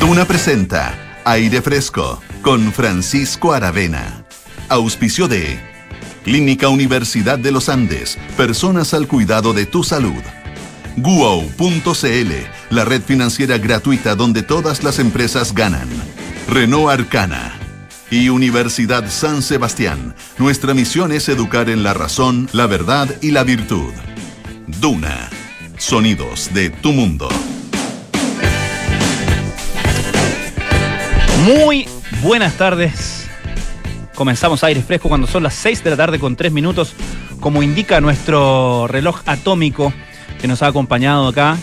Duna presenta Aire Fresco con Francisco Aravena. Auspicio de Clínica Universidad de los Andes. Personas al cuidado de tu salud. Guo.cl, la red financiera gratuita donde todas las empresas ganan. Renault Arcana. Y Universidad San Sebastián. Nuestra misión es educar en la razón, la verdad y la virtud. Duna. Sonidos de tu mundo. Muy buenas tardes. Comenzamos aire fresco cuando son las 6 de la tarde con 3 minutos, como indica nuestro reloj atómico que nos ha acompañado acá.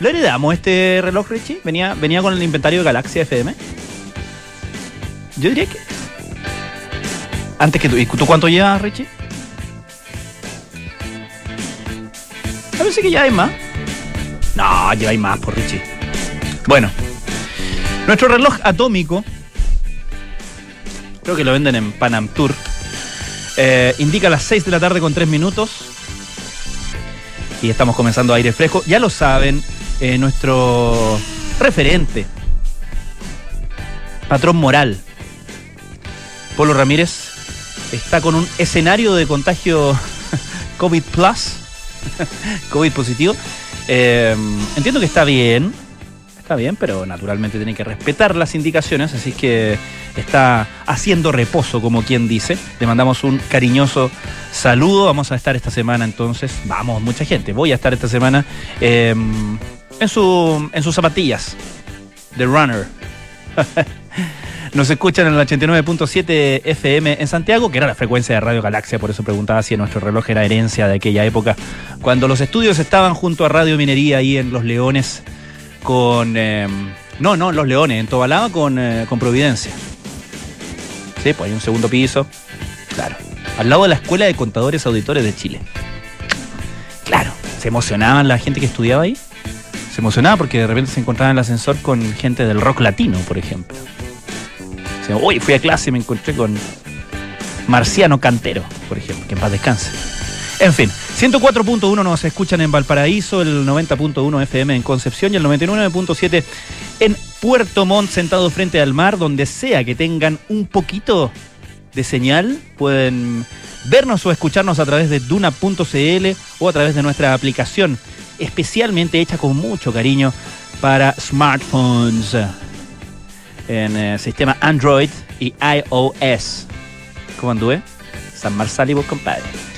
¿Lo heredamos este reloj, Richie? ¿Venía, venía con el inventario de Galaxia FM? Yo diría que. Antes que tú. ¿Y tú cuánto llevas, Richie? A si que ya hay más. No, ya hay más por Richie. Bueno, nuestro reloj atómico, creo que lo venden en Panam Tour, eh, indica las 6 de la tarde con 3 minutos. Y estamos comenzando aire fresco. Ya lo saben, eh, nuestro referente, patrón moral, Polo Ramírez, está con un escenario de contagio COVID Plus, COVID positivo. Eh, entiendo que está bien, Está bien, pero naturalmente tiene que respetar las indicaciones, así que está haciendo reposo, como quien dice. Le mandamos un cariñoso saludo. Vamos a estar esta semana entonces, vamos, mucha gente. Voy a estar esta semana em, en, su, en sus zapatillas de runner. Nos escuchan en el 89.7 FM en Santiago, que era la frecuencia de Radio Galaxia, por eso preguntaba si nuestro reloj era herencia de aquella época, cuando los estudios estaban junto a Radio Minería ahí en Los Leones con. Eh, no, no, Los Leones, en Tobalaba con, eh, con Providencia. Sí, pues hay un segundo piso. Claro. Al lado de la Escuela de Contadores Auditores de Chile. Claro. Se emocionaban la gente que estudiaba ahí. Se emocionaba porque de repente se encontraba en el ascensor con gente del rock latino, por ejemplo. Hoy fui a clase y me encontré con Marciano Cantero, por ejemplo, que en paz descanse. En fin, 104.1 nos escuchan en Valparaíso, el 90.1 FM en Concepción y el 99.7 en Puerto Montt, sentado frente al mar, donde sea que tengan un poquito de señal, pueden vernos o escucharnos a través de duna.cl o a través de nuestra aplicación, especialmente hecha con mucho cariño para smartphones en eh, sistema Android y iOS. ¿Cómo anduve? San Marsal y vos, compadre.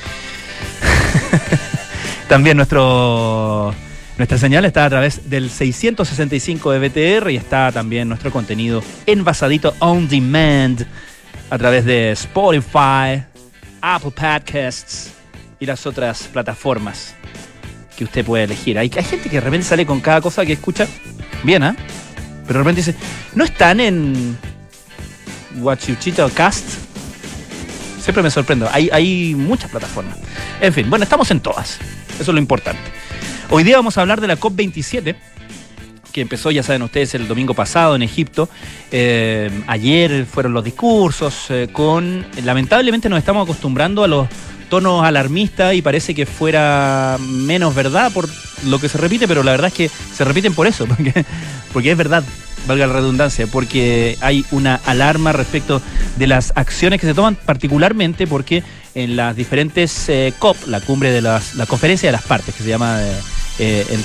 También nuestro, nuestra señal está a través del 665 de BTR y está también nuestro contenido envasadito on demand a través de Spotify, Apple Podcasts y las otras plataformas que usted puede elegir. Hay, gente que de repente sale con cada cosa que escucha bien, ¿ah? Pero de repente dice, ¿no están en Watchuchito Cast? Siempre me sorprendo. Hay, hay muchas plataformas. En fin, bueno, estamos en todas. Eso es lo importante. Hoy día vamos a hablar de la COP27 que empezó, ya saben ustedes, el domingo pasado en Egipto. Eh, ayer fueron los discursos eh, con... Lamentablemente nos estamos acostumbrando a los tonos alarmistas y parece que fuera menos verdad por lo que se repite, pero la verdad es que se repiten por eso, porque, porque es verdad valga la redundancia, porque hay una alarma respecto de las acciones que se toman, particularmente porque en las diferentes eh, COP, la cumbre de las, la conferencia de las partes, que se llama eh, eh,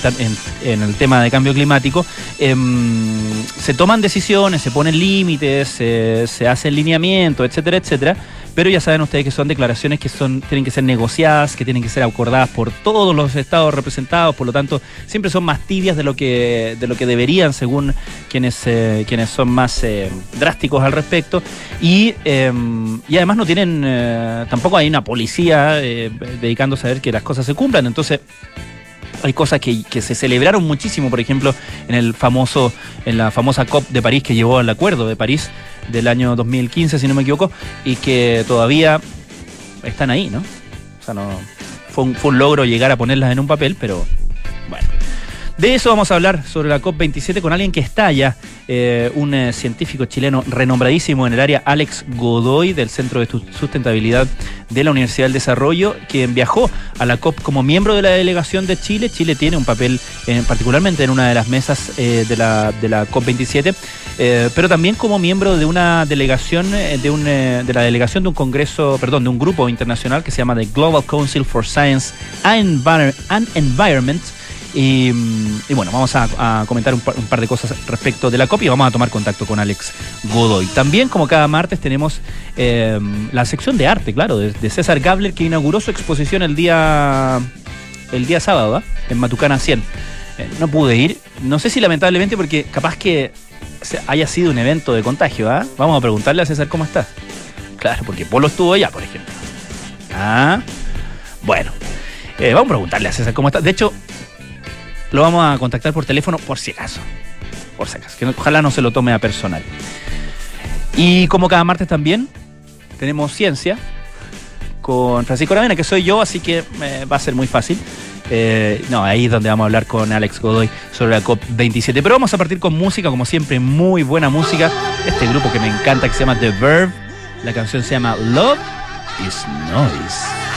en, el tema de cambio climático, em, se toman decisiones, se ponen límites, se hacen lineamientos, etcétera, etcétera pero ya saben ustedes que son declaraciones que son, tienen que ser negociadas, que tienen que ser acordadas por todos los estados representados, por lo tanto, siempre son más tibias de lo que, de lo que deberían, según quienes, eh, quienes son más eh, drásticos al respecto. Y, em, y además no tienen, eh, tampoco hay una policía dedicándose a ver que las cosas se cumplan. Entonces, hay cosas que, que, se celebraron muchísimo, por ejemplo, en el famoso, en la famosa COP de París que llevó al acuerdo de París del año 2015, si no me equivoco, y que todavía están ahí, ¿no? O sea, no fue un, fue un logro llegar a ponerlas en un papel, pero bueno. De eso vamos a hablar sobre la COP27 con alguien que está allá, eh, un eh, científico chileno renombradísimo en el área, Alex Godoy, del Centro de Sustentabilidad de la Universidad del Desarrollo, quien viajó a la COP como miembro de la delegación de Chile. Chile tiene un papel eh, particularmente en una de las mesas de, la, de la COP27, pero también como miembro de una delegación, de, un, de la delegación de un congreso, perdón, de un grupo internacional que se llama The Global Council for Science and Environment y, bueno, vamos a, comentar un par, de cosas respecto de la copia y vamos a tomar contacto con Alex Godoy. También, como cada martes, tenemos em, la sección de arte, claro, de, César Gabler, que inauguró su exposición el día, el día sábado, ¿ah? en Matucana 100. Eh, no pude ir, no sé si lamentablemente porque capaz que haya sido un evento de contagio, ¿ah? Vamos a preguntarle a César cómo está. Claro, porque Polo estuvo allá, por ejemplo. Ah, bueno. Eh, vamos a preguntarle a César cómo está. De hecho, lo vamos a contactar por teléfono por si acaso. Por si acaso. Que ojalá no se lo tome a personal. Y como cada martes también, tenemos ciencia con Francisco Aravena, que soy yo, así que eh, va a ser muy fácil. Eh, no, ahí es donde vamos a hablar con Alex Godoy sobre la COP27. Pero vamos a partir con música, como siempre, muy buena música. Este grupo que me encanta, que se llama The Verb. La canción se llama Love is Noise.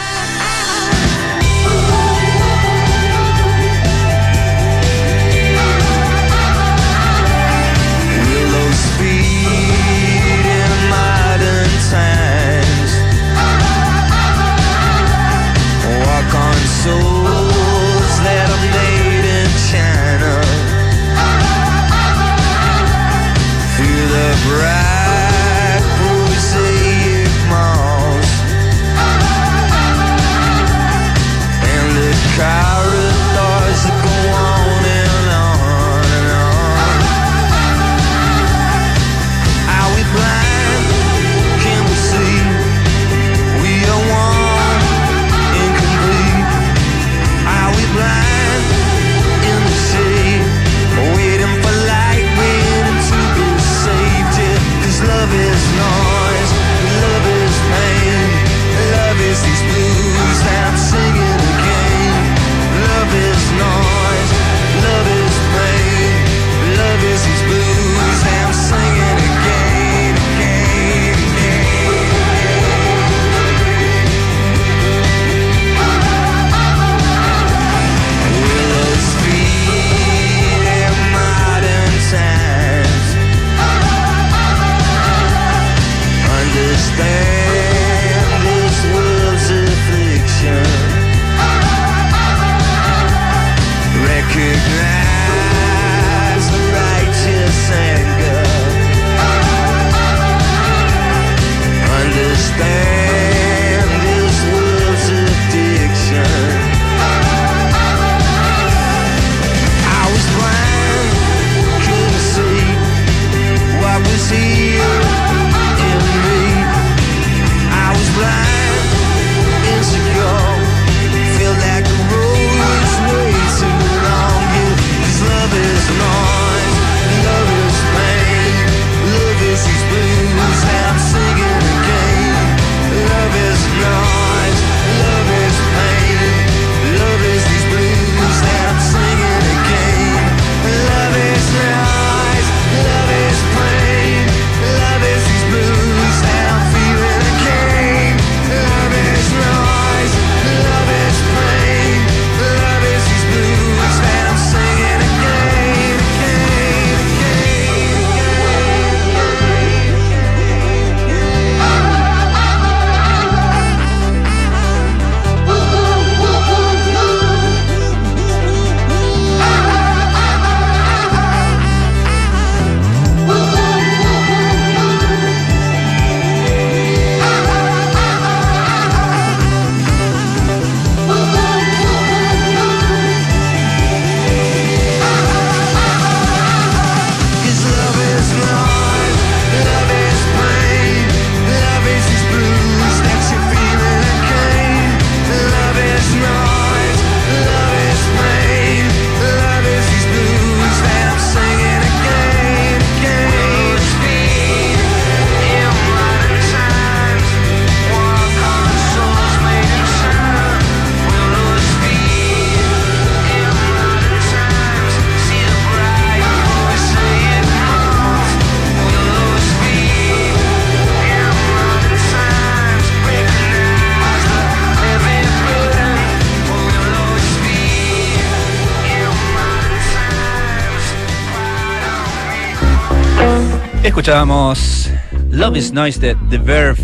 Escuchábamos Love is Noise de The Verve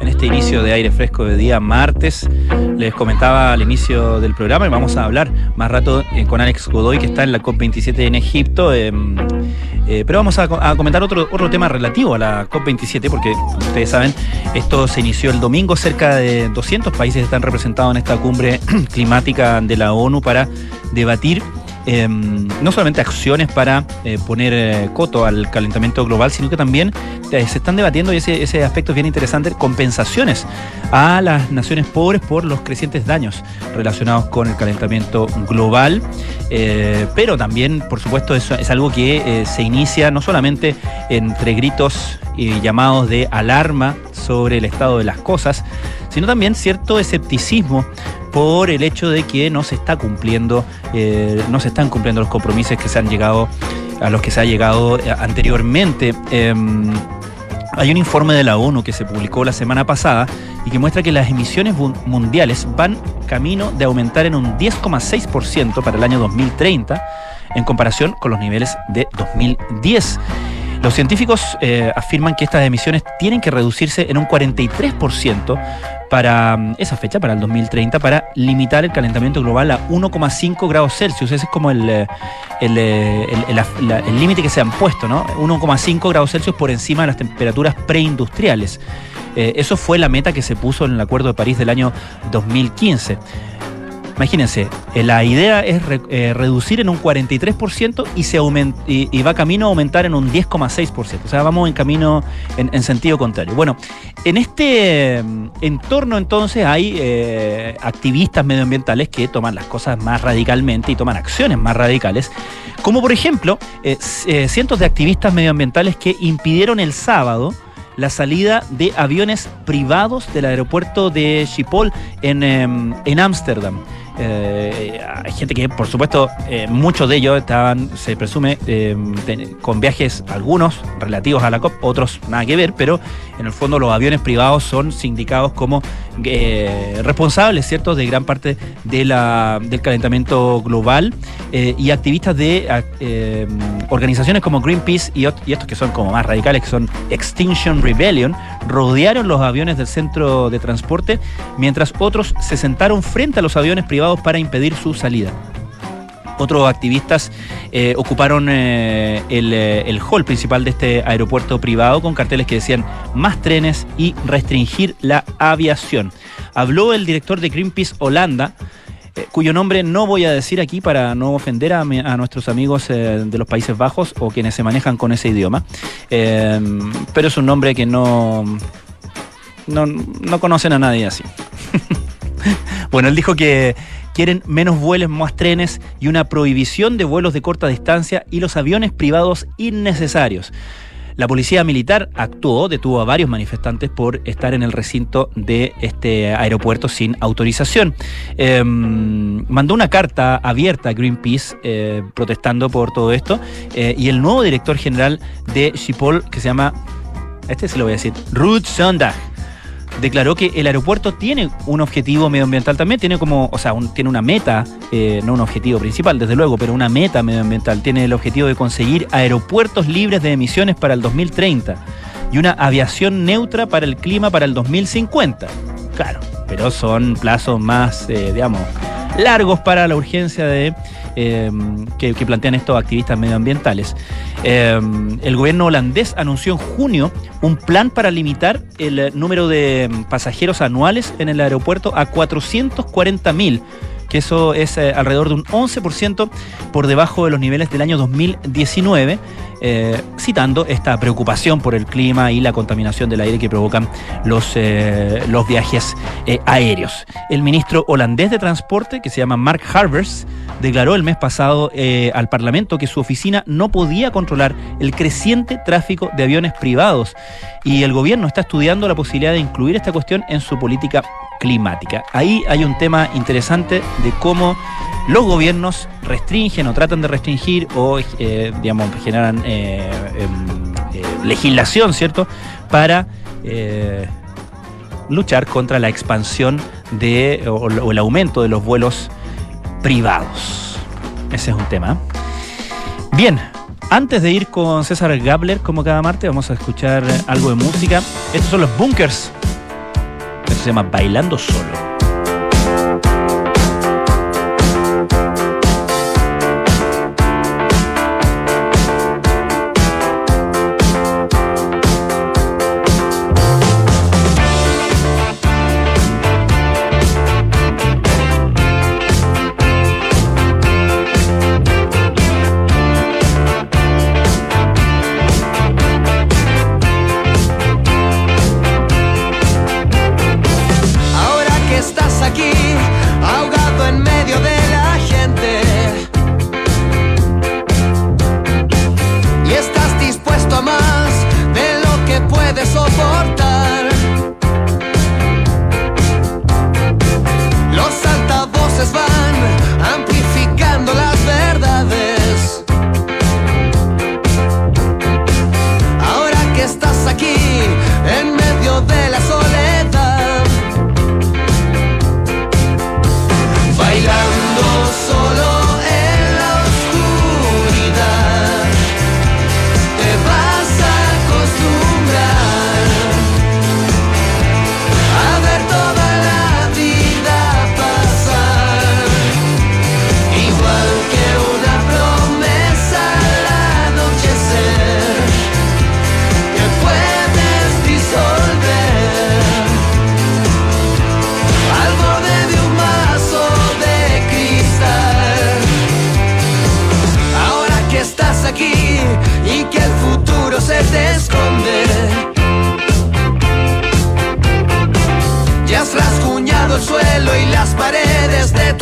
en este inicio de aire fresco de día martes. Les comentaba al inicio del programa y vamos a hablar más rato eh, con Alex Godoy que está en la COP27 en Egipto. Em, eh, pero vamos a, comentar otro, otro tema relativo a la COP27 porque, ustedes saben, esto se inició el domingo. Cerca de 200 países están representados en esta cumbre climática de la ONU para debatir Em, no solamente acciones para eh, poner eh, coto al calentamiento global, sino que también eh, se están debatiendo, y ese, ese aspecto es bien interesante, compensaciones a las naciones pobres por los crecientes daños relacionados con el calentamiento global. pero también, por supuesto, es algo que se inicia no solamente entre gritos y llamados de alarma sobre el estado de las cosas, sino también cierto escepticismo por el hecho de que no se está cumpliendo, eh, no se están cumpliendo los compromisos que se han llegado, a los que se ha llegado eh, anteriormente. Em, hay un informe de la ONU que se publicó la semana pasada y que muestra que las emisiones mundiales van camino de aumentar en un 10,6% para el año 2030 en comparación con los niveles de 2010. Los científicos eh, afirman que estas emisiones tienen que reducirse en un 43% para mm, esa fecha, para el 2030, para limitar el calentamiento global a 1,5 grados Celsius. Ese es como el, eh, eh, el, límite que se han puesto, ¿no? 1,5 grados Celsius por encima de las temperaturas preindustriales. eso fue la meta que se puso en el Acuerdo de París del año 2015. Imagínense, eh, la idea es eh, reducir en un 43% y, va camino a aumentar en un 10,6%. O sea, vamos en camino en, sentido contrario. Bueno, en este mm, entorno entonces hay eh, activistas medioambientales que toman las cosas más radicalmente y toman acciones más radicales, como por ejemplo cientos de activistas medioambientales que impidieron el sábado la salida de aviones privados del aeropuerto de Schiphol en em, Ámsterdam. Eh, hay gente que, por supuesto, eh, muchos de ellos estaban, se presume, eh, con viajes, algunos relativos a la COP, otros nada que ver, pero en el fondo los aviones privados son sindicados como responsables, ¿cierto?, de gran parte de la, del calentamiento global y activistas de organizaciones como Greenpeace y, y estos que son como más radicales, que son Extinction Rebellion, rodearon los aviones del centro de transporte, mientras otros se sentaron frente a los aviones privados para impedir su salida. Otros activistas eh, ocuparon eh, eh, el, hall principal de este aeropuerto privado con carteles que decían más trenes y restringir la aviación. Habló el director de Greenpeace Holanda, cuyo nombre no voy a decir aquí para no ofender a, nuestros amigos de los Países Bajos o quienes se manejan con ese idioma, pero es un nombre que no, no, no conocen a nadie así. bueno, él dijo que quieren menos vuelos, más trenes y una prohibición de vuelos de corta distancia y los aviones privados innecesarios. La policía militar actuó, detuvo a varios manifestantes por estar en el recinto de este aeropuerto sin autorización. Em, mandó una carta abierta a Greenpeace eh, protestando por todo esto eh, y el nuevo director general de Schiphol, que se llama, este se lo voy a decir, Ruth Sondag, declaró que el aeropuerto tiene un objetivo medioambiental también, tiene como, o sea, tiene una meta, eh, no un objetivo principal, desde luego, pero una meta medioambiental. Tiene el objetivo de conseguir aeropuertos libres de emisiones para el 2030 y una aviación neutra para el clima para el 2050. Claro, pero son plazos más, eh, digamos, largos para la urgencia de Em, que, plantean estos activistas medioambientales. Em, el gobierno holandés anunció en junio un plan para limitar el número de pasajeros anuales en el aeropuerto a 440 mil que eso es eh, alrededor de un 11% por debajo de los niveles del año 2019, eh, citando esta preocupación por el clima y la contaminación del aire que provocan los, eh, los viajes aéreos. El ministro holandés de Transporte, que se llama Mark Harbers, declaró el mes pasado al Parlamento que su oficina no podía controlar el creciente tráfico de aviones privados y el gobierno está estudiando la posibilidad de incluir esta cuestión en su política climática. Ahí hay un tema interesante de cómo los gobiernos restringen o tratan de restringir o, eh, digamos, generan eh, em, eh, legislación, ¿cierto?, para luchar contra la expansión de, o, o, el aumento de los vuelos privados. Ese es un tema. Bien, Antes de ir con César Gabler, como cada martes, vamos a escuchar algo de música. Estos son los Bunkers. Se llama Bailando Solo.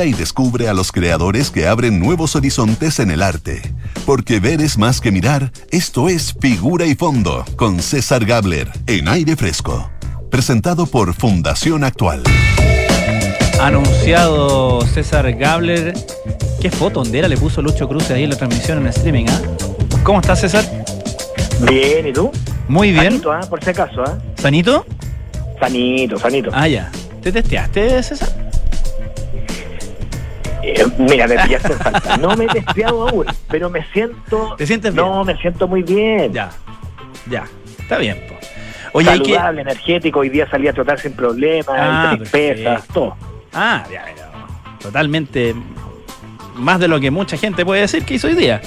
y descubre a los creadores que abren nuevos horizontes en el arte. Porque ver es más que mirar, esto es Figura y Fondo, con César Gabler, en aire fresco. Presentado por Fundación Actual. Anunciado César Gabler. ¿Qué foto hondera le puso Lucho Cruz ahí en la transmisión en streaming? ¿ah? ¿Cómo estás, César? Bien, ¿y tú? Muy bien. Sanito, ¿ah? por si acaso. ¿ah? ¿Sanito? Sanito, sanito. Ah, ya. ¿Te testeaste, César? Eh, mira, me pillaste en falta. No me he testeado aún, pero me siento. ¿Te sientes bien? No, me siento muy bien. Ya, ya. Está bien, po. Oye, hay que. Saludable, energético. Hoy día salí a trotar sin problemas, Ah, pesas, todo. Ah, ya, pero totalmente más de lo que mucha gente puede decir que hizo hoy día.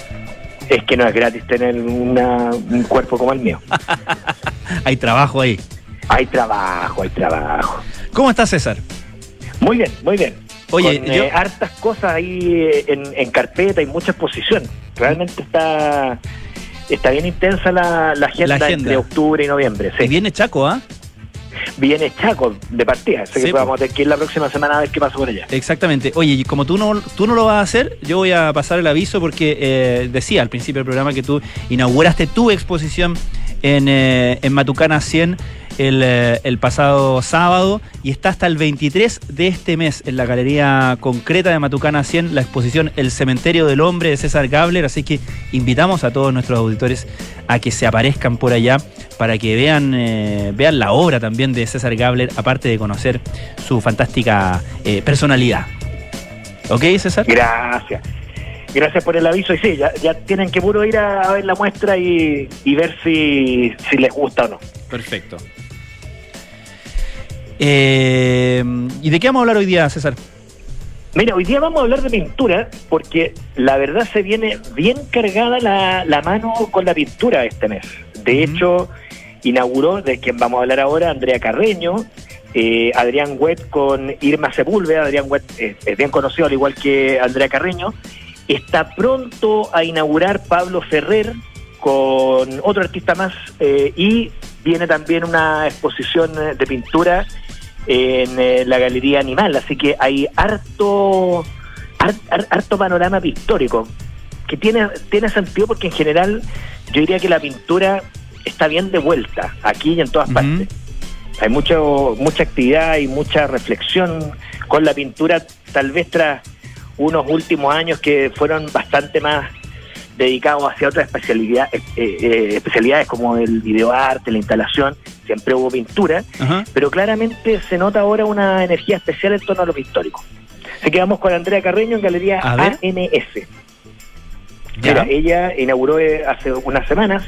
Es que no es gratis tener una- un cuerpo como el mío. Hay trabajo ahí. Hay trabajo, hay trabajo. ¿Cómo estás, César? Muy bien, muy bien. Oye, Con, yo- eh, hartas cosas ahí eh, en, en carpeta y mucha exposición. Realmente está está bien intensa la, la, agenda, agenda. entre octubre y noviembre. Y Sí. viene Chaco, ¿ah? Viene Chaco de partida. Así Sí, que vamos a tener que ir la próxima semana a ver qué pasa por allá. Exactamente. Oye, y como tú no, tú no lo vas a hacer, yo voy a pasar el aviso porque eh, decía al principio del programa que tú inauguraste tu exposición en, eh, en Matucana 100 el, eh, el pasado sábado y está hasta el 23 de este mes en la Galería Concreta de Matucana 100 la exposición El Cementerio del Hombre de César Gabler, así que invitamos a todos nuestros auditores a que se aparezcan por allá para que vean, eh, vean la obra también de César Gabler, aparte de conocer su fantástica eh, personalidad. ¿Ok, César? Gracias. Gracias por el aviso. Y sí, ya, ya tienen que puro ir a, a ver la muestra y, y ver si, si les gusta o no. Perfecto. Eh, ¿Y de qué vamos a hablar hoy día, César? Mira, hoy día vamos a hablar de pintura porque la verdad se viene bien cargada la, la mano con la pintura este mes. De hecho, inauguró, de quien vamos a hablar ahora, Andrea Carreño, eh, Adrián Wet con Irma Sepúlveda. Adrián Wet eh, es bien conocido, al igual que Andrea Carreño. Está pronto a inaugurar Pablo Ferrer con otro artista más eh, y viene también una exposición de pintura en eh, la Galería Animal, así que hay harto, har- har- harto panorama pictórico, que tiene, tiene sentido porque en general yo diría que la pintura está bien de vuelta, aquí y en todas partes. Hay mucho, mucha actividad y mucha reflexión con la pintura, tal vez tras unos últimos años que fueron bastante más dedicados hacia otras especialidad, eh, eh, especialidades como el videoarte, la instalación, siempre hubo pintura, Ajá. pero claramente se nota ahora una energía especial en torno a lo pictórico. Así que vamos con Andrea Carreño en Galería A ver. AMS. Ya. Mira, ella inauguró eh, hace unas semanas,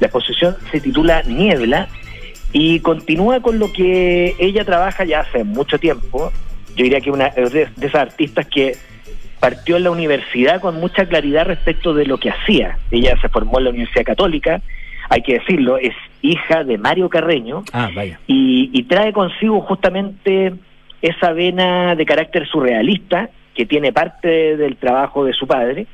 la exposición se titula Niebla y continúa con lo que ella trabaja ya hace mucho tiempo. Yo diría que una de esas artistas que partió en la universidad con mucha claridad respecto de lo que hacía. Ella se formó en la Universidad Católica, hay que decirlo, es hija de Mario Carreño, Ah, vaya. y, y trae consigo justamente esa vena de carácter surrealista que tiene parte del trabajo de su padre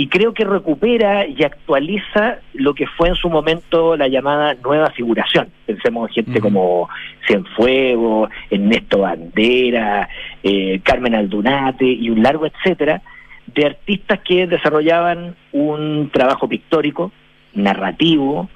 y creo que recupera y actualiza lo que fue en su momento la llamada nueva figuración. Pensemos en gente como Cienfuegos, Ernesto Bandera, eh, Carmen Aldunate y un largo etcétera de artistas que desarrollaban un trabajo pictórico, narrativo,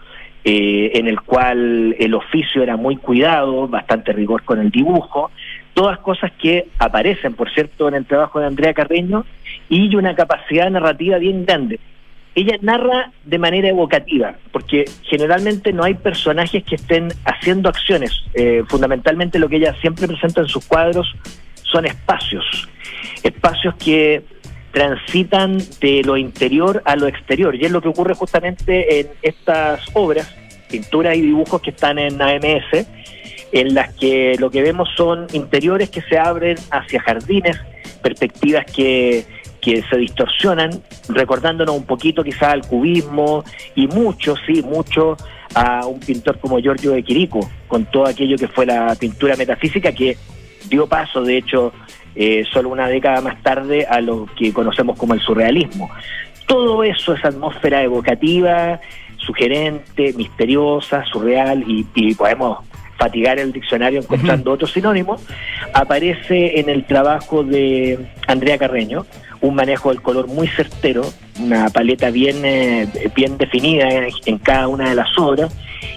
eh, en el cual el oficio era muy cuidado, bastante rigor con el dibujo, todas cosas que aparecen, por cierto, en el trabajo de Andrea Carreño y una capacidad narrativa bien grande. Ella narra de manera evocativa, porque generalmente no hay personajes que estén haciendo acciones. Eh, fundamentalmente lo que ella siempre presenta en sus cuadros son espacios, espacios que transitan de lo interior a lo exterior, y es lo que ocurre justamente en estas obras, pinturas y dibujos que están en AMS, en las que lo que vemos son interiores que se abren hacia jardines, perspectivas que, que se distorsionan, recordándonos un poquito quizás al cubismo y mucho, sí, mucho a un pintor como Giorgio de Quirico, con todo aquello que fue la pintura metafísica que dio paso, de hecho, eh, solo una década más tarde a lo que conocemos como el surrealismo. Todo eso, esa atmósfera evocativa, sugerente, misteriosa, surreal, y, y podemos fatigar el diccionario encontrando otros sinónimos, aparece en el trabajo de Andrea Carreño, un manejo del color muy certero, una paleta bien, eh, bien definida en, en cada una de las obras,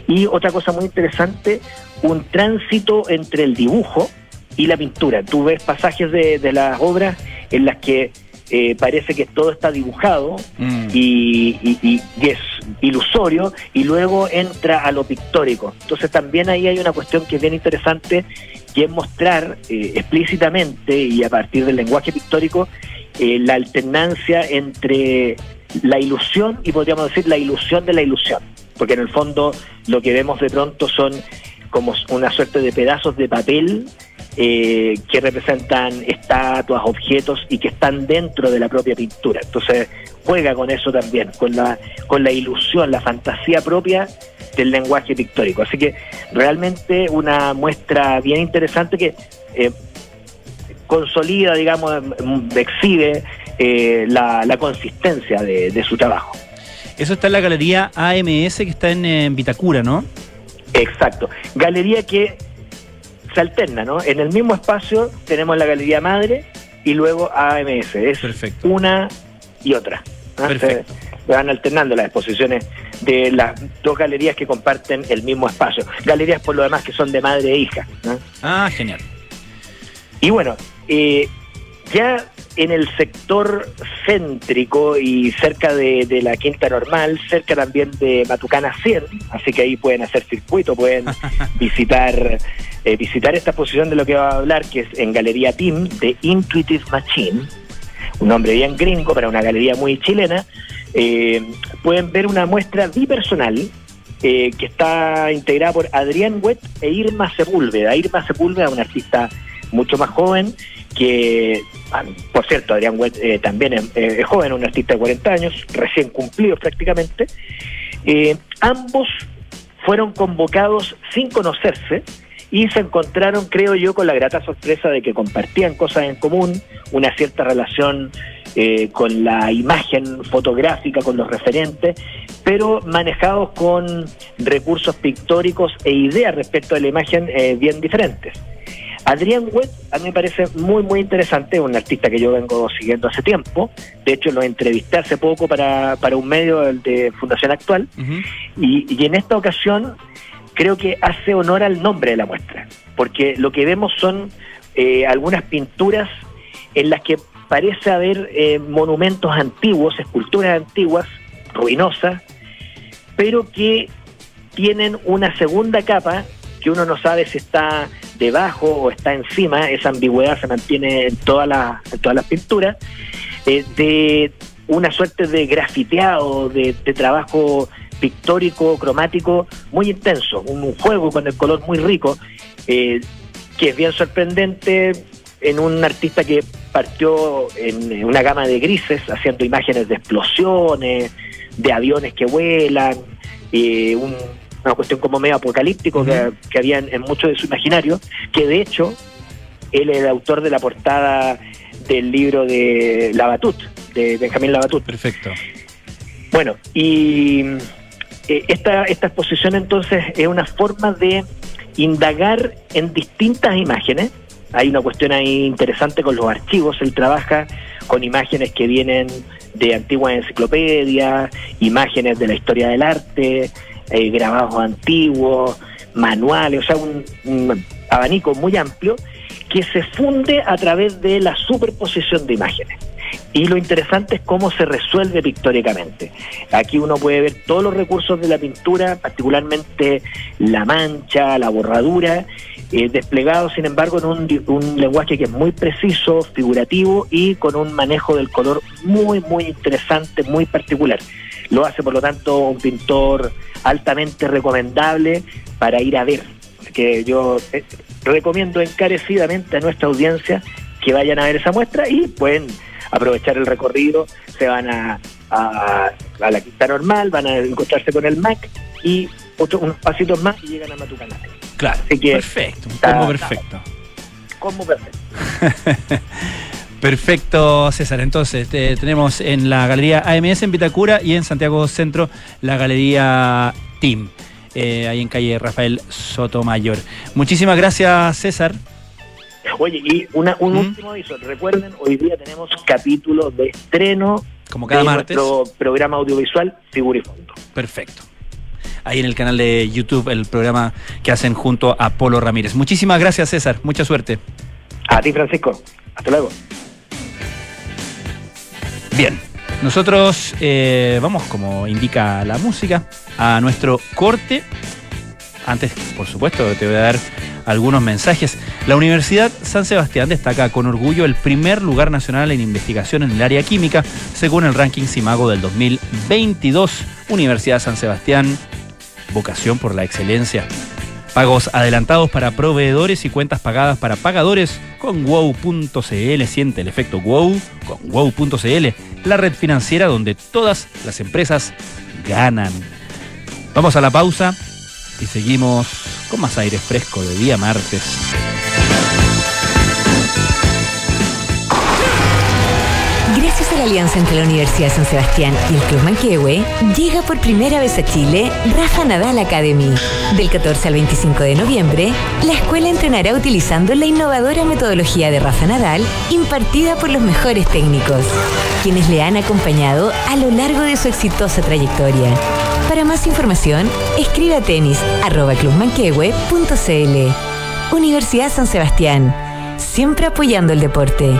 y otra cosa muy interesante, un tránsito entre el dibujo y la pintura. Tú ves pasajes de, de las obras en las que eh, parece que todo está dibujado Mm. y, y- y- y es ilusorio y luego entra a lo pictórico. Entonces también ahí hay una cuestión que es bien interesante que es mostrar eh, explícitamente y a partir del lenguaje pictórico eh, la alternancia entre la ilusión y podríamos decir la ilusión de la ilusión, porque en el fondo lo que vemos de pronto son como una suerte de pedazos de papel eh, que representan estatuas, objetos y que están dentro de la propia pintura. Entonces juega con eso también, con la, con la ilusión, la fantasía propia del lenguaje pictórico. Así que realmente una muestra bien interesante que eh, consolida, digamos, exhibe eh, la, consistencia de, su trabajo. Eso está en la galería AMS que está en, Vitacura, ¿no? Exacto. Galería que se alterna, ¿no? En el mismo espacio tenemos la galería madre y luego AMS. Es Perfecto. una y otra. Perfecto. Se, van alternando las exposiciones de las dos galerías que comparten el mismo espacio. Galerías por lo demás que son de madre e hija. Ah, genial. Y bueno, eh, ya en el sector céntrico y cerca de, la Quinta Normal, cerca también de Matucana 100, así que ahí pueden hacer circuito, pueden visitar eh, visitar esta exposición de lo que va a hablar, que es en Galería Team de Intuitive Machine, un nombre bien gringo para una galería muy chilena, eh, pueden ver una muestra bipersonal eh, que está integrada por Adrián Wet e Irma Sepúlveda. Irma Sepúlveda, una artista mucho más joven, que, ah, por cierto, Adrián Wet eh, también es, joven, un artista de 40 años, recién cumplido prácticamente. ambos fueron convocados sin conocerse y se encontraron, creo yo, con la grata sorpresa de que compartían cosas en común, una cierta relación eh, con la imagen fotográfica, con los referentes, pero manejados con recursos pictóricos e ideas respecto a la imagen eh, bien diferentes. Adrián Webb a mí me parece muy, muy interesante, un artista que yo vengo siguiendo hace tiempo. De hecho, lo entrevisté hace poco para, para un medio de Fundación Actual. y, y, en esta ocasión creo que hace honor al nombre de la muestra, porque lo que vemos son eh, algunas pinturas en las que parece haber eh, monumentos antiguos, esculturas antiguas, ruinosas, pero que tienen una segunda capa que uno no sabe si está debajo o está encima, esa ambigüedad se mantiene en todas las, todas las pinturas, eh, de una suerte de grafiteado, de, de trabajo pictórico, cromático muy intenso, un, juego con el color muy rico, eh, que es bien sorprendente en un artista que partió en una gama de grises, haciendo imágenes de explosiones, de aviones que vuelan, eh, una cuestión como medio apocalíptico que, había en, mucho de su imaginario, que de hecho él es el autor de la portada del libro de Labatut, de Benjamín Labatut. Perfecto. Bueno, y eh, esta, esta exposición entonces es una forma de indagar en distintas imágenes. Hay una cuestión ahí interesante con los archivos. Él trabaja con imágenes que vienen de antiguas enciclopedias, imágenes de la historia del arte, eh, grabados antiguos, manuales, o sea, un abanico muy amplio que se funde a través de la superposición de imágenes. Y lo interesante es cómo se resuelve pictóricamente. Aquí uno puede ver todos los recursos de la pintura, particularmente la mancha, la borradura, eh, desplegados, sin embargo, en un, un, lenguaje que es muy preciso, figurativo y con un manejo del color muy, muy interesante, muy particular. Lo hace, por lo tanto, un pintor altamente recomendable para ir a ver. Que yo eh, recomiendo encarecidamente a nuestra audiencia que vayan a ver esa muestra y pueden aprovechar el recorrido, se van a, a, la quinta normal, van a encontrarse con el MAC y otro, unos pasitos más y llegan a Matucana. Claro, perfecto, un combo perfecto. Combo perfecto. Perfecto, César. Entonces, tenemos en la Galería AMS en Vitacura y en Santiago Centro la Galería Team, eh, ahí en calle Rafael Sotomayor. Muchísimas gracias, César. Oye, y una, un último aviso. Recuerden, hoy día tenemos capítulos de estreno Como cada de nuestro programa audiovisual Figura y Fondo. Perfecto. Ahí en el canal de YouTube, el programa que hacen junto a Polo Ramírez. Muchísimas gracias, César. Mucha suerte. A ti, Francisco. Hasta luego. Bien. Nosotros eh, vamos, como indica la música, a nuestro corte. Antes, por supuesto, te voy a dar algunos mensajes. La Universidad San Sebastián destaca con orgullo el primer lugar nacional en investigación en el área química, según el ranking CIMAGO del 2022. Universidad San Sebastián, vocación por la excelencia. Pagos adelantados para proveedores y cuentas pagadas para pagadores con wow.cl. Siente el efecto wow con wow.cl, la red financiera donde todas las empresas ganan. Vamos a la pausa y seguimos con más aire fresco de día martes. Alianza entre la Universidad San Sebastián y el Club Manquehue, llega por primera vez a Chile Rafa Nadal Academy. Del 14 al 25 de noviembre, la escuela entrenará utilizando la innovadora metodología de Rafa Nadal impartida por los mejores técnicos, quienes le han acompañado a lo largo de su exitosa trayectoria. Para más información, escribe a tenis Universidad San Sebastián, siempre apoyando el deporte.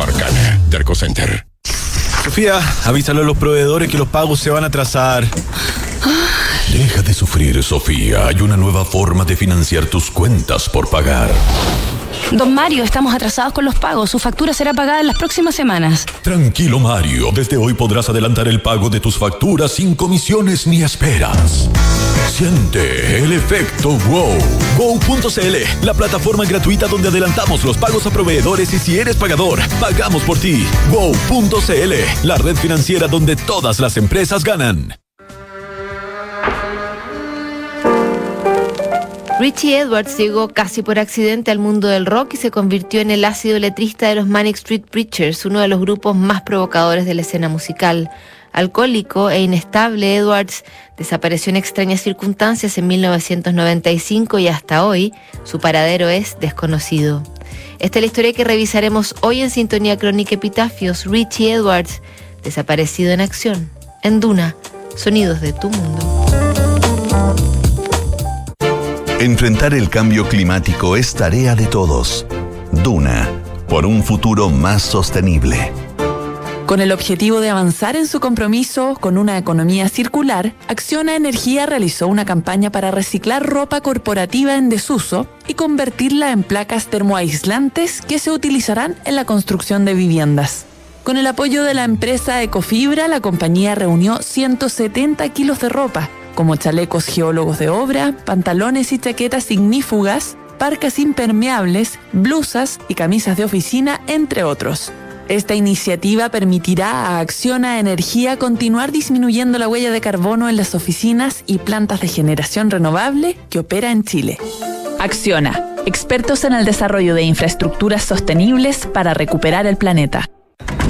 Arcana. Derco Center. Sofía, avísale a los proveedores que los pagos se van a atrasar. Deja de sufrir, Sofía. Hay una nueva forma de financiar tus cuentas por pagar. Don Mario, estamos atrasados con los pagos. Su factura será pagada en las próximas semanas. Tranquilo, Mario. Desde hoy podrás adelantar el pago de tus facturas sin comisiones ni esperas. Siente el efecto wow. Wow.cl, la plataforma gratuita donde adelantamos los pagos a proveedores y si eres pagador, pagamos por ti. Wow.cl, la red financiera donde todas las empresas ganan. Richie Edwards llegó casi por accidente al mundo del rock y se convirtió en el ácido letrista de los Manic Street Preachers, uno de los grupos más provocadores de la escena musical. Alcohólico e inestable, Edwards desapareció en extrañas circunstancias en 1995 y hasta hoy su paradero es desconocido. Esta es la historia que revisaremos hoy en Sintonía Crónica Epitafios. Richie Edwards, desaparecido en acción. En Duna, sonidos de tu mundo. Enfrentar el cambio climático es tarea de todos. Duna, por un futuro más sostenible. Con el objetivo de avanzar en su compromiso con una economía circular, Acciona Energía realizó una campaña para reciclar ropa corporativa en desuso y convertirla en placas termoaislantes que se utilizarán en la construcción de viviendas. Con el apoyo de la empresa Ecofibra, la compañía reunió 170 kilos de ropa, como chalecos geólogos de obra, pantalones y chaquetas ignífugas, parcas impermeables, blusas y camisas de oficina, entre otros. Esta iniciativa permitirá a Acciona Energía continuar disminuyendo la huella de carbono en las oficinas y plantas de generación renovable que opera en Chile. Acciona, expertos en el desarrollo de infraestructuras sostenibles para recuperar el planeta.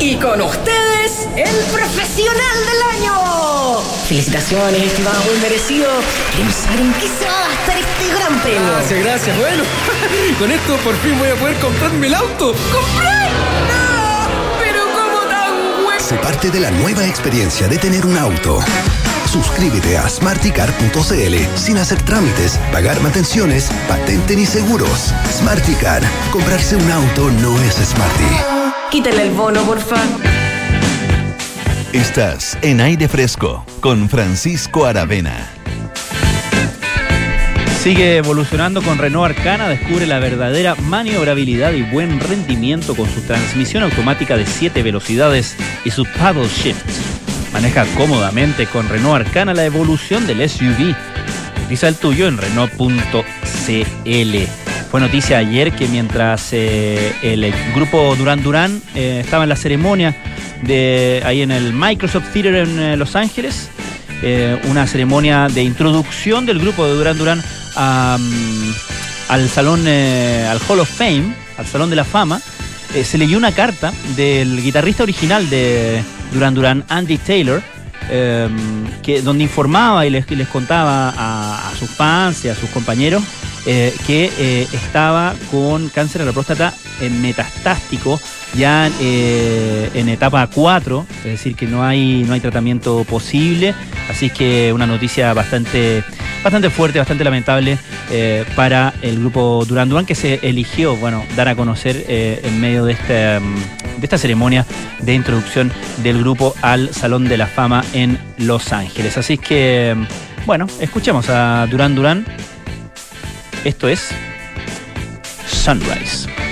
Y con ustedes, el profesional del año. Felicitaciones, estimado, muy merecido. Queremos saber en qué se va a gastar este gran premio. Gracias, gracias. Bueno, con esto por fin voy a poder comprarme el auto. ¡Comprar! ¡No! ¡Pero cómo tan bueno! Se parte de la nueva experiencia de tener un auto. Suscríbete a smarticar.cl sin hacer trámites, pagar mantenciones, patente ni seguros. Smarticar. Comprarse un auto no es smarty. Quítale el bono, porfa. Estás en aire fresco con Francisco Aravena. Sigue evolucionando con Renault Arcana, descubre la verdadera maniobrabilidad y buen rendimiento con su transmisión automática de 7 velocidades y su paddle shift. Maneja cómodamente con Renault Arcana la evolución del SUV. Utiliza el tuyo en Renault.cl. fue noticia ayer que mientras eh, el grupo Duran Duran eh, estaba en la ceremonia de ahí en el Microsoft Theater en eh, Los Ángeles, una ceremonia de introducción del grupo de a, mm, al salón, al Hall of Fame, al Salón de la Fama, se leyó una carta del guitarrista original de Duran Duran, Andy Taylor, eh, que, donde informaba y les, y les contaba a, a sus fans y a sus compañeros eh, que eh, estaba con cáncer de la próstata en metastástico, ya eh, en etapa 4, es decir, que no hay, no hay tratamiento posible, así que una noticia bastante, bastante fuerte, bastante lamentable para el grupo Duran Duran que se eligió, bueno, dar a conocer en medio de esta, mm, de esta ceremonia de introducción del grupo al Salón de la Fama en Los Ángeles. Así que, mm, bueno, escuchemos a Duran Duran. Esto es Sunrise.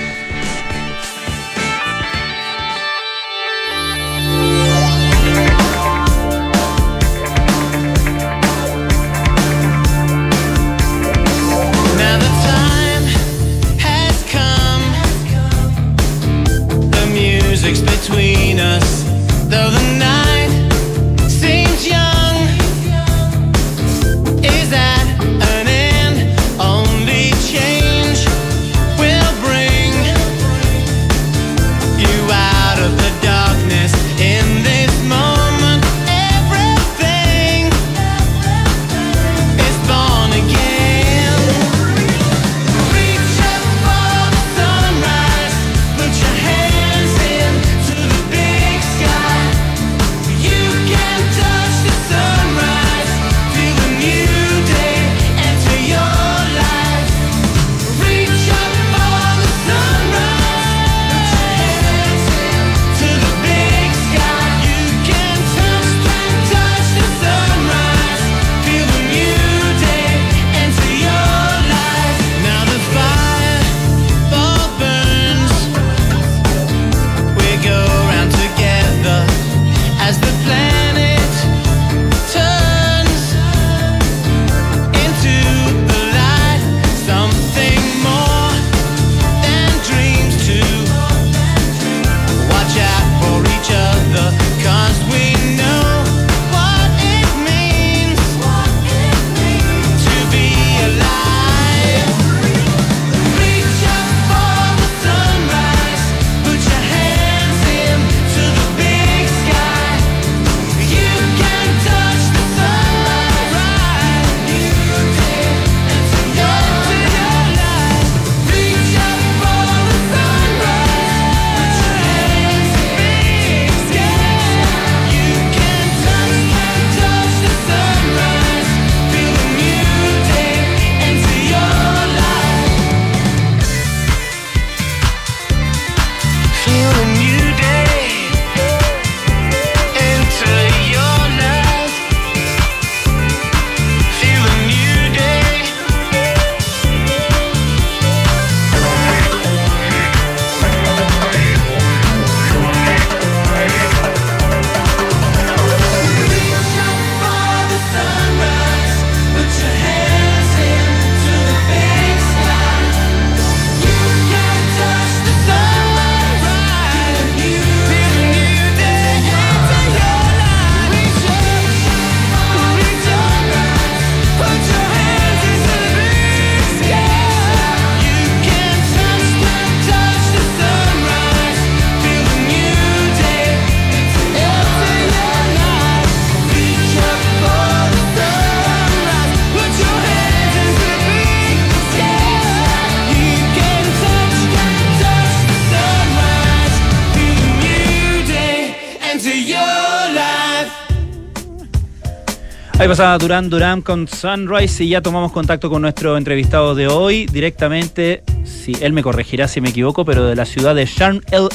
Ahí pasaba Durán Durán con Sunrise y ya tomamos contacto con nuestro entrevistado de hoy directamente, si él me corregirá si me equivoco, pero de la ciudad de Sharm el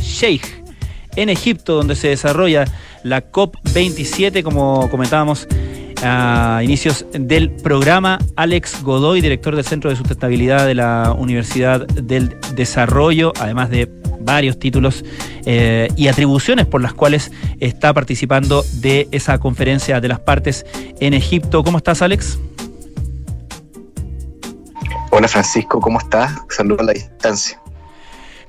Sheikh, en Egipto, donde se desarrolla la COP27, como comentábamos a inicios del programa. Alex Godoy, director del Centro de Sustentabilidad de la Universidad del Desarrollo, además de varios títulos eh, y atribuciones por las cuales está participando de esa conferencia de las partes en Egipto. ¿Cómo estás, Alex? Hola Francisco, ¿cómo estás? Saludos a la distancia.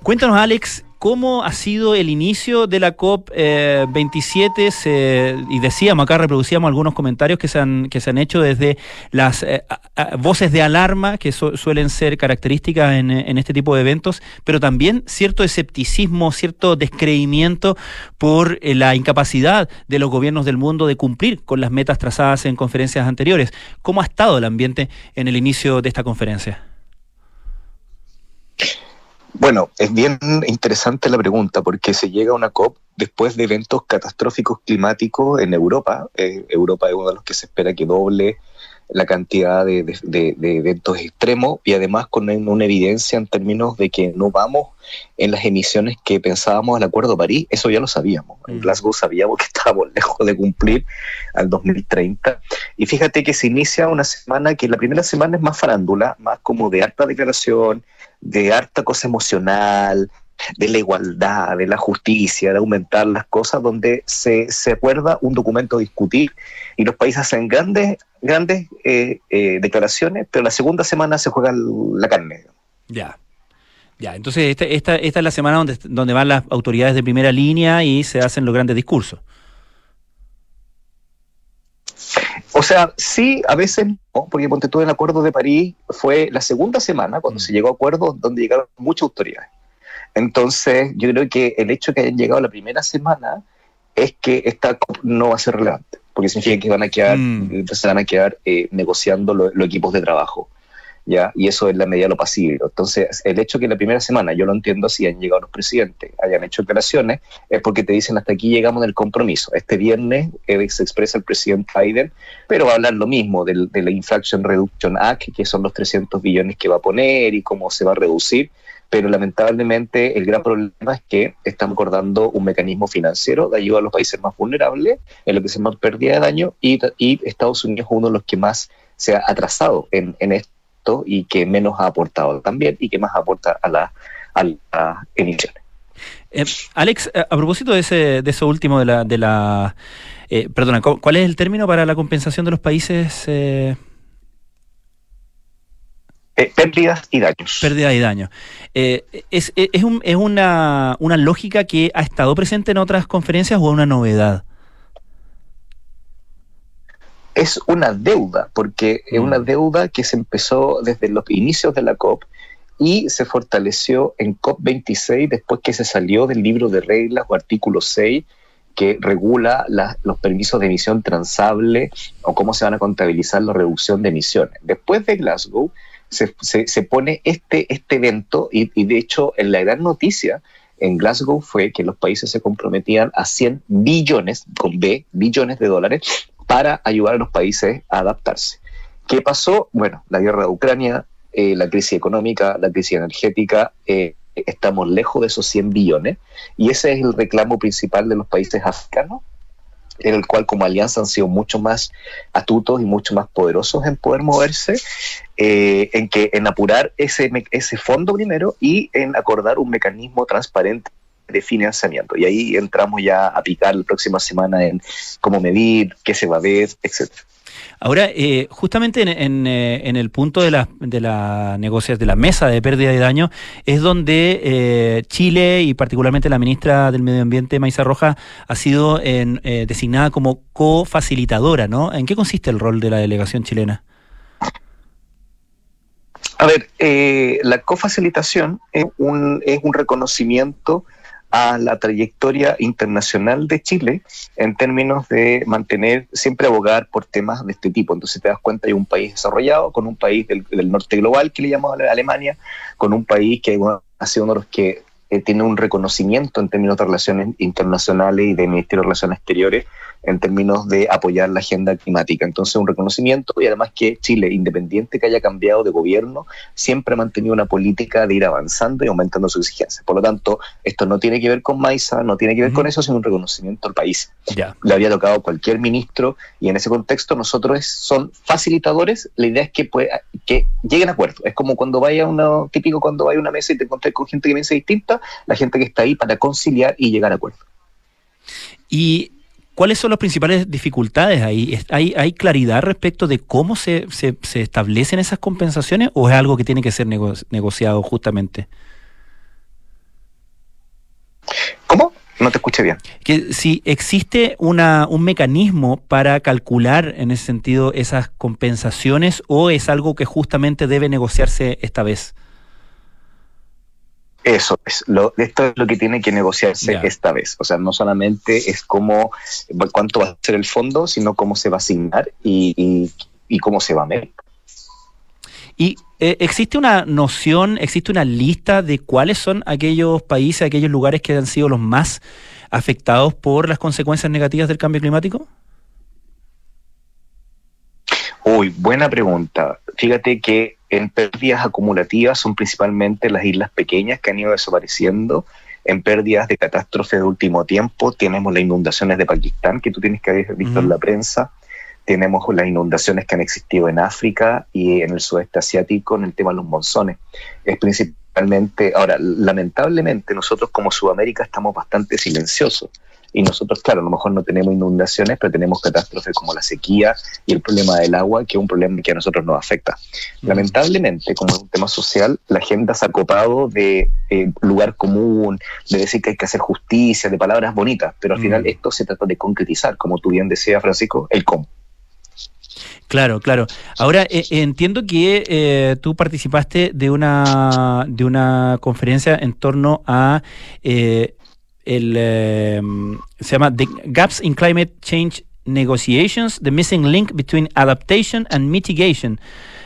Cuéntanos, Alex, ¿cómo ha sido el inicio de la COP27? Se- y decíamos, acá reproducíamos algunos comentarios que se han, que se han hecho desde las eh, voces de alarma que su- suelen ser características en, eh, en este tipo de eventos, pero también cierto escepticismo, cierto descreimiento por eh, la incapacidad de los gobiernos del mundo de cumplir con las metas trazadas en conferencias anteriores. ¿Cómo ha estado el ambiente en el inicio de esta conferencia? Bueno, es bien interesante la pregunta porque se llega a una COP después de eventos catastróficos climáticos en Europa. Eh, Europa es uno de los que se espera que doble la cantidad de, de- de- de eventos extremos y además con un- una evidencia en términos de que no vamos en las emisiones que pensábamos al Acuerdo de París. Eso ya lo sabíamos. En Glasgow sabíamos que estábamos lejos de cumplir al 2030. Y fíjate que se inicia una semana que la primera semana es más farándula, más como de harta declaración, de harta cosa emocional, de la igualdad, de la justicia, de aumentar las cosas, donde se, se acuerda un documento discutir y los países hacen grandes, grandes eh, eh, declaraciones, pero la segunda semana se juega la carne. Ya. Ya, entonces esta, esta, esta es la semana donde, donde van las autoridades de primera línea y se hacen los grandes discursos. O sea, sí, a veces no, porque ponte tú el Acuerdo de París fue la segunda semana cuando se llegó a acuerdos donde llegaron muchas autoridades. Entonces, yo creo que el hecho de que hayan llegado la primera semana es que esta COP no va a ser relevante, porque significa que van a quedar, se van a quedar eh, negociando lo- los equipos de trabajo. ¿Ya? Y eso es la medida de lo pasivo. Entonces, el hecho que la primera semana, yo lo entiendo así, han llegado los presidentes, hayan hecho declaraciones, es porque te dicen hasta aquí llegamos en el compromiso. Este viernes eh, se expresa el presidente Biden, pero va a hablar lo mismo del, de la Inflation Reduction Act, que son los 300 billones que va a poner y cómo se va a reducir. Pero lamentablemente el gran problema es que están acordando un mecanismo financiero de ayuda a los países más vulnerables, en lo que se llama pérdida de daño, y, y Estados Unidos es uno de los que más se ha atrasado en, en y que menos ha aportado también y que más aporta a la, a la emisiones. Eh, Alex, eh, a propósito de, ese, de eso último de la... De la eh, perdona, ¿cu- ¿cuál es el término para la compensación de los países? eh, pérdidas y daños. Pérdida y daño. Eh, ¿Es, es, es un- es una, una lógica que ha estado presente en otras conferencias o es una novedad? Es una deuda, porque es una deuda que se empezó desde los inicios de la COP y se fortaleció en COP26 después que se salió del libro de reglas o artículo 6 que regula la- los permisos de emisión transable o cómo se van a contabilizar la reducción de emisiones. Después de Glasgow se, se- se pone este, este evento y, y de hecho en la gran noticia en Glasgow fue que los países se comprometían a 100 billones, con B, billones de dólares, para ayudar a los países a adaptarse. ¿Qué pasó? Bueno, la guerra de Ucrania, eh, la crisis económica, la crisis energética, eh, estamos lejos de esos 100 billones y ese es el reclamo principal de los países africanos, en el cual como alianza han sido mucho más astutos y mucho más poderosos en poder moverse, eh, en que en apurar ese, ese fondo primero y en acordar un mecanismo transparente de financiamiento. Y ahí entramos ya a picar la próxima semana en cómo medir, qué se va a ver, etcétera. Ahora, eh, justamente en, en, eh, en el punto de la, de la negociación, de la mesa de pérdida y daño, es donde eh, Chile y particularmente la ministra del Medio Ambiente, Maisa Roja, ha sido en, eh, designada como cofacilitadora, ¿no? ¿En qué consiste el rol de la delegación chilena? A ver, eh, la cofacilitación es un, es un reconocimiento a la trayectoria internacional de Chile en términos de mantener, siempre abogar por temas de este tipo. Entonces te das cuenta, hay un país desarrollado con un país del, del norte global que le llamamos Alemania, con un país que ha sido uno de los que eh, tiene un reconocimiento en términos de relaciones internacionales y de Ministerio de Relaciones Exteriores en términos de apoyar la agenda climática. Entonces, un reconocimiento y además que Chile, independiente que haya cambiado de gobierno, siempre ha mantenido una política de ir avanzando y aumentando sus exigencias. Por lo tanto, esto no tiene que ver con Maisa, no tiene que ver con eso, sino un reconocimiento al país. Ya. Le habría tocado cualquier ministro y en ese contexto nosotros son facilitadores. La idea es que, pueda- que lleguen a acuerdos. Es como cuando vaya uno, típico cuando vaya a una mesa y te encontrás con gente que piensa distinta, la gente que está ahí para conciliar y llegar a acuerdos. ¿Y ¿Cuáles son las principales dificultades ahí? ¿Es- ¿Hay, hay claridad respecto de cómo se, se- se establecen esas compensaciones o es algo que tiene que ser nego- negociado justamente? ¿Cómo? No te escuché bien. Que si existe una, un mecanismo para calcular en ese sentido esas compensaciones o es algo que justamente debe negociarse esta vez. Eso es, lo, esto es lo que tiene que negociarse esta vez. O sea, no solamente es cómo, cuánto va a ser el fondo, sino cómo se va a asignar y, y- y cómo se va a medir. ¿Y eh, existe una noción, existe una lista de cuáles son aquellos países, aquellos lugares que han sido los más afectados por las consecuencias negativas del cambio climático? Uy, buena pregunta. Fíjate que en pérdidas acumulativas son principalmente las islas pequeñas que han ido desapareciendo. En pérdidas de catástrofe de último tiempo tenemos las inundaciones de Pakistán, que tú tienes que haber visto en la prensa. Tenemos las inundaciones que han existido en África y en el sudeste asiático en el tema de los monzones. Es principalmente, ahora, lamentablemente nosotros como Sudamérica estamos bastante silenciosos. Y nosotros, claro, a lo mejor no tenemos inundaciones, pero tenemos catástrofes como la sequía y el problema del agua, que es un problema que a nosotros nos afecta. Lamentablemente, como es un tema social, la agenda se ha copado de eh, lugar común, de decir que hay que hacer justicia, de palabras bonitas, pero al final esto se trata de concretizar, como tú bien decías, Francisco, el cómo. Claro, claro. Ahora, eh, entiendo que eh, tú participaste de una, de una conferencia en torno a eh, el, eh, se llama The Gaps in Climate Change Negotiations, The Missing Link Between Adaptation and Mitigation.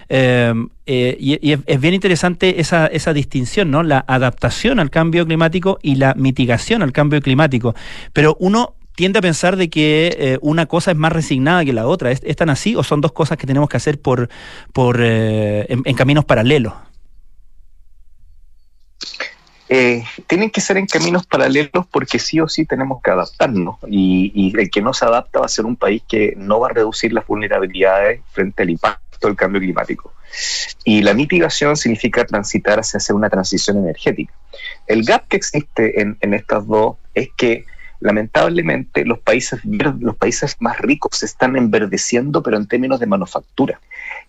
Eh, eh, y es, bien interesante esa, esa distinción, ¿no? La adaptación al cambio climático y la mitigación al cambio climático. Pero uno tiende a pensar de que eh, una cosa es más resignada que la otra. ¿Es, así o son dos cosas que tenemos que hacer por, por eh, en caminos paralelos? Eh, tienen que ser en caminos paralelos porque sí o sí tenemos que adaptarnos y, el que no se adapta va a ser un país que no va a reducir las vulnerabilidades frente al impacto del cambio climático. Y la mitigación significa transitar hacia hacer una transición energética. El gap que existe en, en estas dos es que lamentablemente los países, los países más ricos se están enverdeciendo, pero en términos de manufactura.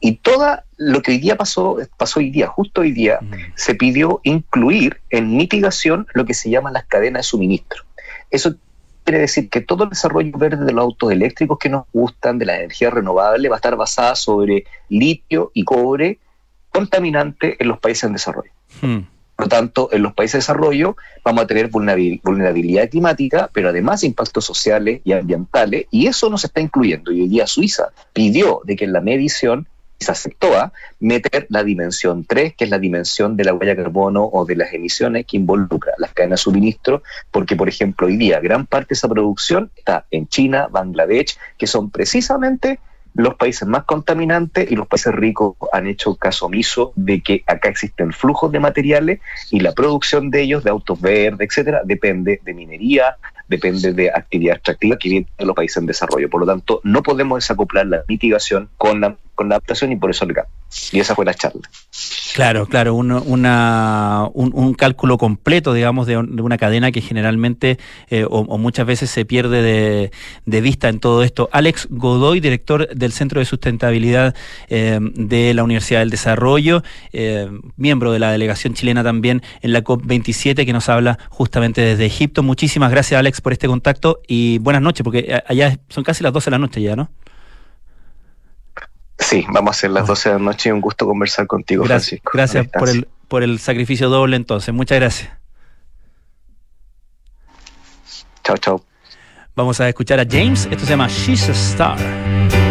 Y todo lo que hoy día pasó, pasó hoy día, justo hoy día, se pidió incluir en mitigación lo que se llaman las cadenas de suministro. Eso quiere decir que todo el desarrollo verde de los autos eléctricos que nos gustan, de la energía renovable, va a estar basada sobre litio y cobre contaminante en los países en desarrollo. Por lo tanto, en los países de desarrollo vamos a tener vulnerabil- vulnerabilidad climática, pero además impactos sociales y ambientales, y eso no se está incluyendo. Y hoy día Suiza pidió de que en la medición se aceptó a meter la dimensión 3, que es la dimensión de la huella de carbono o de las emisiones que involucra las cadenas de suministro, porque, por ejemplo, hoy día gran parte de esa producción está en China, Bangladesh, que son precisamente los países más contaminantes y los países ricos han hecho caso omiso de que acá existen flujos de materiales y la producción de ellos, de autos verdes, etcétera, depende de minería, depende de actividad extractiva que viene de los países en desarrollo. Por lo tanto, no podemos desacoplar la mitigación con la, la adaptación y por eso el. Y esa fue la charla. Claro, claro, un, un, cálculo completo, digamos, de, un- de una cadena que generalmente eh, o, muchas veces se pierde de, vista en todo esto. Alex Godoy, director del Centro de Sustentabilidad eh, de la Universidad del Desarrollo, eh, miembro de la delegación chilena también en la COP27, que nos habla justamente desde Egipto. Muchísimas gracias, Alex, por este contacto y buenas noches, porque allá son casi las 12 de la noche ya, ¿no? Sí, vamos a hacer las 12 de la noche y un gusto conversar contigo, Gracias, Francisco. gracias por el, por el sacrificio doble entonces. Muchas gracias. Chao, chao. Vamos a escuchar a James. Esto se llama She's a Star.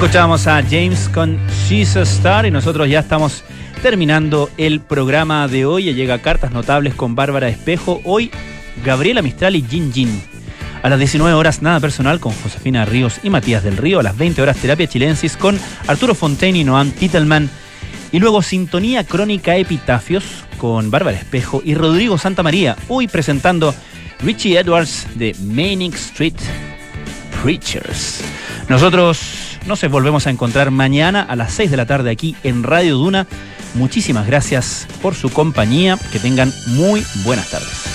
Escuchábamos a James con She's Star y nosotros ya estamos terminando el programa de hoy. Llega Cartas Notables con Bárbara Espejo. Hoy Gabriela Mistral y Jin Jin. A las 19 horas Nada Personal con Josefina Ríos y Matías del Río. A las 20 horas Terapia Chilensis con Arturo Fontaine y Noam Titelman. Y luego Sintonía Crónica Epitafios con Bárbara Espejo y Rodrigo Santamaría. Hoy presentando Richie Edwards de Manic Street Preachers. Nosotros nos volvemos a encontrar mañana a las 6 de la tarde aquí en Radio Duna. Muchísimas gracias por su compañía. Que tengan muy buenas tardes.